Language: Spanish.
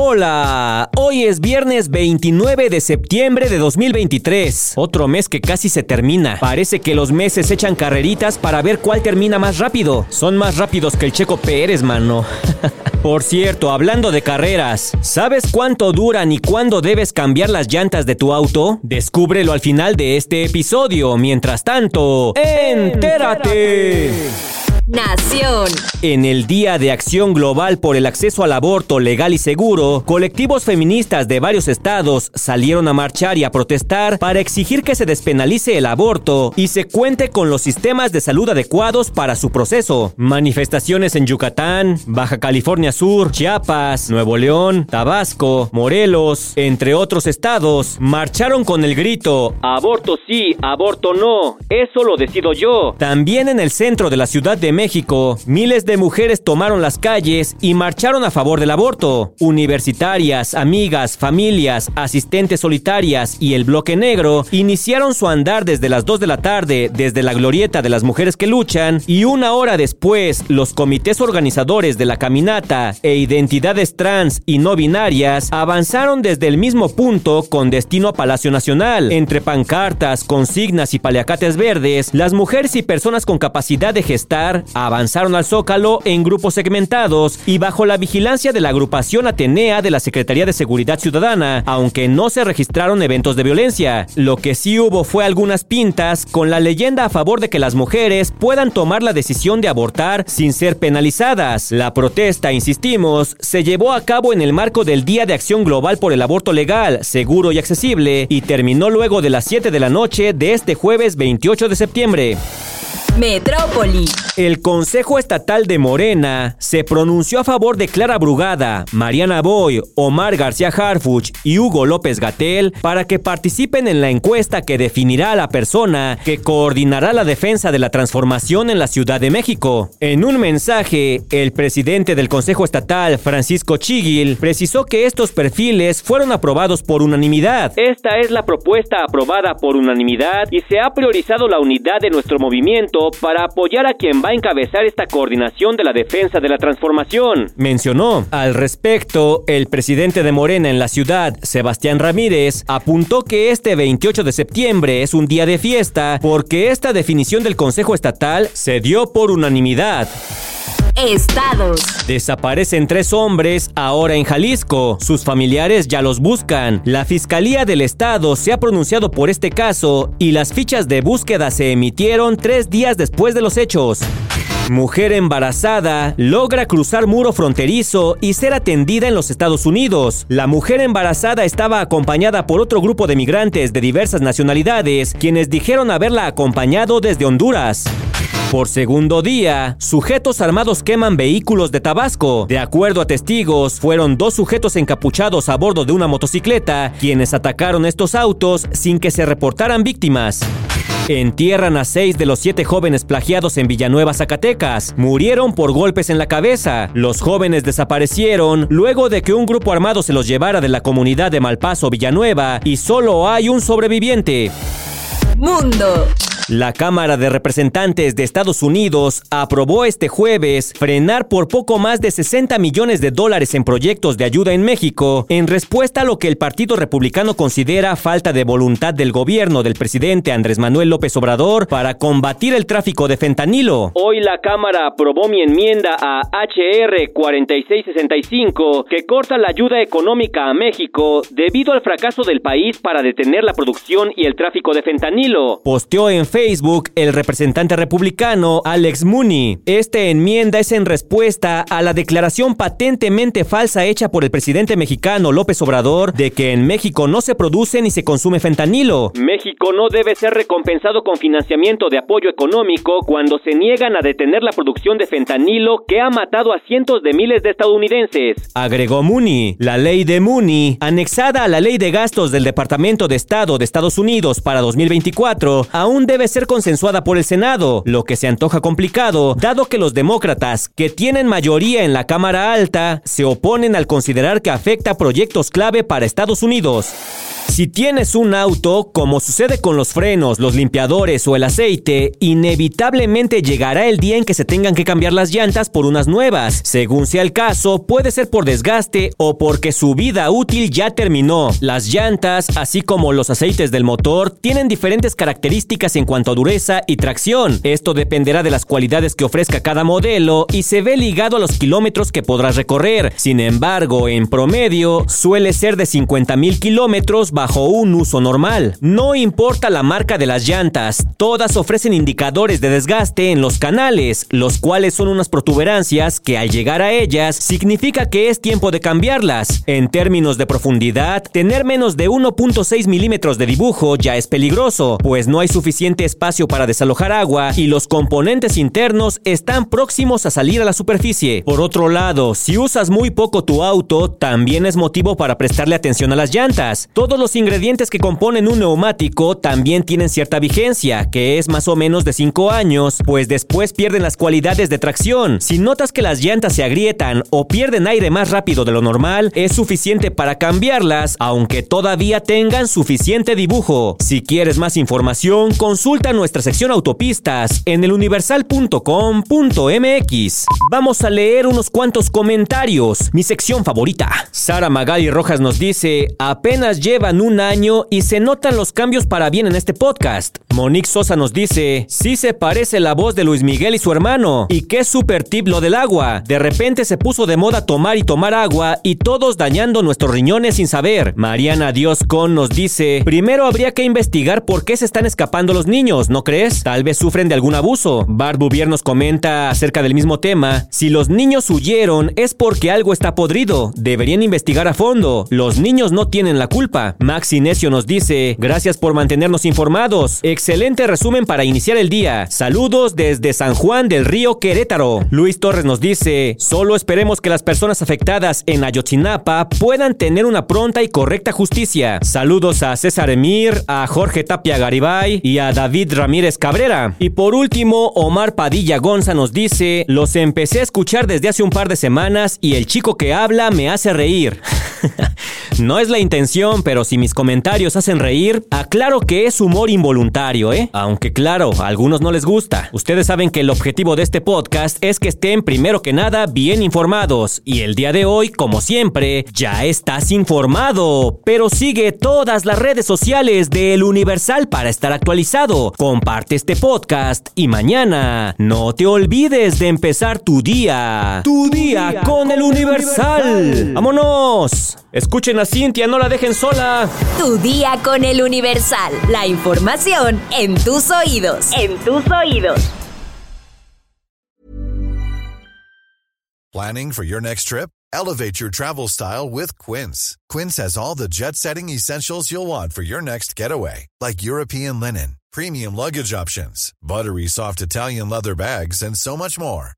Hola, hoy es viernes 29 de septiembre de 2023, otro mes que casi se termina. Parece que los meses echan carreritas para ver cuál termina más rápido. Son más rápidos que el Checo Pérez, mano. Por cierto, hablando de carreras, ¿sabes cuánto duran y cuándo debes cambiar las llantas de tu auto? Descúbrelo al final de este episodio. Mientras tanto, ¡entérate! En el Día de Acción Global por el Acceso al Aborto Legal y Seguro, colectivos feministas de varios estados salieron a marchar y a protestar para exigir que se despenalice el aborto y se cuente con los sistemas de salud adecuados para su proceso. Manifestaciones en Yucatán, Baja California Sur, Chiapas, Nuevo León, Tabasco, Morelos, entre otros estados, marcharon con el grito Aborto sí, aborto no, eso lo decido yo. También en el centro de la Ciudad de México, miles de mujeres tomaron las calles y marcharon a favor del aborto. Universitarias, amigas, familias, asistentes solitarias y el bloque negro iniciaron su andar desde las 2 de la tarde desde la glorieta de las mujeres que luchan y una hora después los comités organizadores de la caminata e identidades trans y no binarias avanzaron desde el mismo punto con destino a Palacio Nacional. Entre pancartas, consignas y paliacates verdes, las mujeres y personas con capacidad de gestar avanzaron al Zócalo en grupos segmentados y bajo la vigilancia de la agrupación Atenea de la Secretaría de Seguridad Ciudadana, aunque no se registraron eventos de violencia. Lo que sí hubo fue algunas pintas con la leyenda a favor de que las mujeres puedan tomar la decisión de abortar sin ser penalizadas. La protesta, insistimos, se llevó a cabo en el marco del Día de Acción Global por el Aborto Legal, Seguro y Accesible y terminó luego de las 7 de la noche de este jueves 28 de septiembre. Metrópoli. El Consejo Estatal de Morena se pronunció a favor de Clara Brugada, Mariana Boy, Omar García Harfuch y Hugo López Gatel para que participen en la encuesta que definirá a la persona que coordinará la defensa de la transformación en la Ciudad de México. En un mensaje, el presidente del Consejo Estatal, Francisco Chiguil, precisó que estos perfiles fueron aprobados por unanimidad. Esta es la propuesta aprobada por unanimidad y se ha priorizado la unidad de nuestro movimiento para apoyar a quien va a encabezar esta coordinación de la defensa de la transformación. Mencionó. Al respecto, el presidente de Morena en la ciudad, Sebastián Ramírez, apuntó que este 28 de septiembre es un día de fiesta porque esta definición del Consejo Estatal se dio por unanimidad. Estados. Desaparecen tres hombres ahora en Jalisco. Sus familiares ya los buscan. La Fiscalía del Estado se ha pronunciado por este caso y las fichas de búsqueda se emitieron tres días después de los hechos. Mujer embarazada logra cruzar muro fronterizo y ser atendida en los Estados Unidos. La mujer embarazada estaba acompañada por otro grupo de migrantes de diversas nacionalidades, quienes dijeron haberla acompañado desde Honduras. Por segundo día, sujetos armados queman vehículos de Tabasco. De acuerdo a testigos, fueron dos sujetos encapuchados a bordo de una motocicleta quienes atacaron estos autos sin que se reportaran víctimas. Entierran a seis de los siete jóvenes plagiados en Villanueva, Zacatecas. Murieron por golpes en la cabeza. Los jóvenes desaparecieron luego de que un grupo armado se los llevara de la comunidad de Malpaso, Villanueva, y solo hay un sobreviviente. Mundo. La Cámara de Representantes de Estados Unidos aprobó este jueves frenar por poco más de 60 millones de dólares en proyectos de ayuda en México en respuesta a lo que el Partido Republicano considera falta de voluntad del gobierno del presidente Andrés Manuel López Obrador para combatir el tráfico de fentanilo. Hoy la Cámara aprobó mi enmienda a HR 4665 que corta la ayuda económica a México debido al fracaso del país para detener la producción y el tráfico de fentanilo. Posteó en Facebook el representante republicano Alex Mooney. Esta enmienda es en respuesta a la declaración patentemente falsa hecha por el presidente mexicano López Obrador de que en México no se produce ni se consume fentanilo. México no debe ser recompensado con financiamiento de apoyo económico cuando se niegan a detener la producción de fentanilo que ha matado a cientos de miles de estadounidenses. Agregó Mooney, la ley de Mooney, anexada a la ley de gastos del Departamento de Estado de Estados Unidos para 2024, aún debe ser consensuada por el Senado, lo que se antoja complicado, dado que los demócratas, que tienen mayoría en la Cámara Alta, se oponen al considerar que afecta proyectos clave para Estados Unidos. Si tienes un auto, como sucede con los frenos, los limpiadores o el aceite, inevitablemente llegará el día en que se tengan que cambiar las llantas por unas nuevas. Según sea el caso, puede ser por desgaste o porque su vida útil ya terminó. Las llantas, así como los aceites del motor, tienen diferentes características en cuanto a dureza y tracción. Esto dependerá de las cualidades que ofrezca cada modelo y se ve ligado a los kilómetros que podrás recorrer. Sin embargo, en promedio, suele ser de 50 mil kilómetros bajo un uso normal. No importa la marca de las llantas, todas ofrecen indicadores de desgaste en los canales, los cuales son unas protuberancias que al llegar a ellas significa que es tiempo de cambiarlas. En términos de profundidad, tener menos de 1.6 milímetros de dibujo ya es peligroso, pues no hay suficiente espacio para desalojar agua y los componentes internos están próximos a salir a la superficie. Por otro lado, si usas muy poco tu auto, también es motivo para prestarle atención a las llantas. Los ingredientes que componen un neumático también tienen cierta vigencia, que es más o menos de 5 años, pues después pierden las cualidades de tracción. Si notas que las llantas se agrietan o pierden aire más rápido de lo normal, es suficiente para cambiarlas, aunque todavía tengan suficiente dibujo. Si quieres más información, consulta nuestra sección autopistas en eluniversal.com.mx. Vamos a leer unos cuantos comentarios, mi sección favorita. Sara Magali Rojas nos dice, apenas un año y se notan los cambios para bien en este podcast. Monique Sosa nos dice, sí se parece la voz de Luis Miguel y su hermano, y qué super tip lo del agua. De repente se puso de moda tomar y tomar agua y todos dañando nuestros riñones sin saber. Mariana Dios Con nos dice, primero habría que investigar por qué se están escapando los niños, ¿no crees? Tal vez sufren de algún abuso. Barbuvier nos comenta acerca del mismo tema, si los niños huyeron es porque algo está podrido, deberían investigar a fondo, los niños no tienen la culpa. Max Inesio nos dice, gracias por mantenernos informados. Excelente resumen para iniciar el día. Saludos desde San Juan del Río Querétaro. Luis Torres nos dice, solo esperemos que las personas afectadas en Ayotzinapa puedan tener una pronta y correcta justicia. Saludos a César Emir, a Jorge Tapia Garibay y a David Ramírez Cabrera. Y por último, Omar Padilla Gonza nos dice, los empecé a escuchar desde hace un par de semanas y el chico que habla me hace reír. no es la intención, pero si mis comentarios hacen reír, aclaro que es humor involuntario, ¿eh? Aunque claro, a algunos no les gusta. Ustedes saben que el objetivo de este podcast es que estén primero que nada bien informados. Y el día de hoy, como siempre, ya estás informado. Pero sigue todas las redes sociales de El Universal para estar actualizado. Comparte este podcast y mañana no te olvides de empezar tu día. Tu día con El Universal. ¡Vámonos! Escuchen a Cintia, no la dejen sola. Tu día con el Universal. La información en tus oídos. En tus oídos. Planning for your next trip? Elevate your travel style with Quince. Quince has all the jet setting essentials you'll want for your next getaway, like European linen, premium luggage options, buttery soft Italian leather bags, and so much more.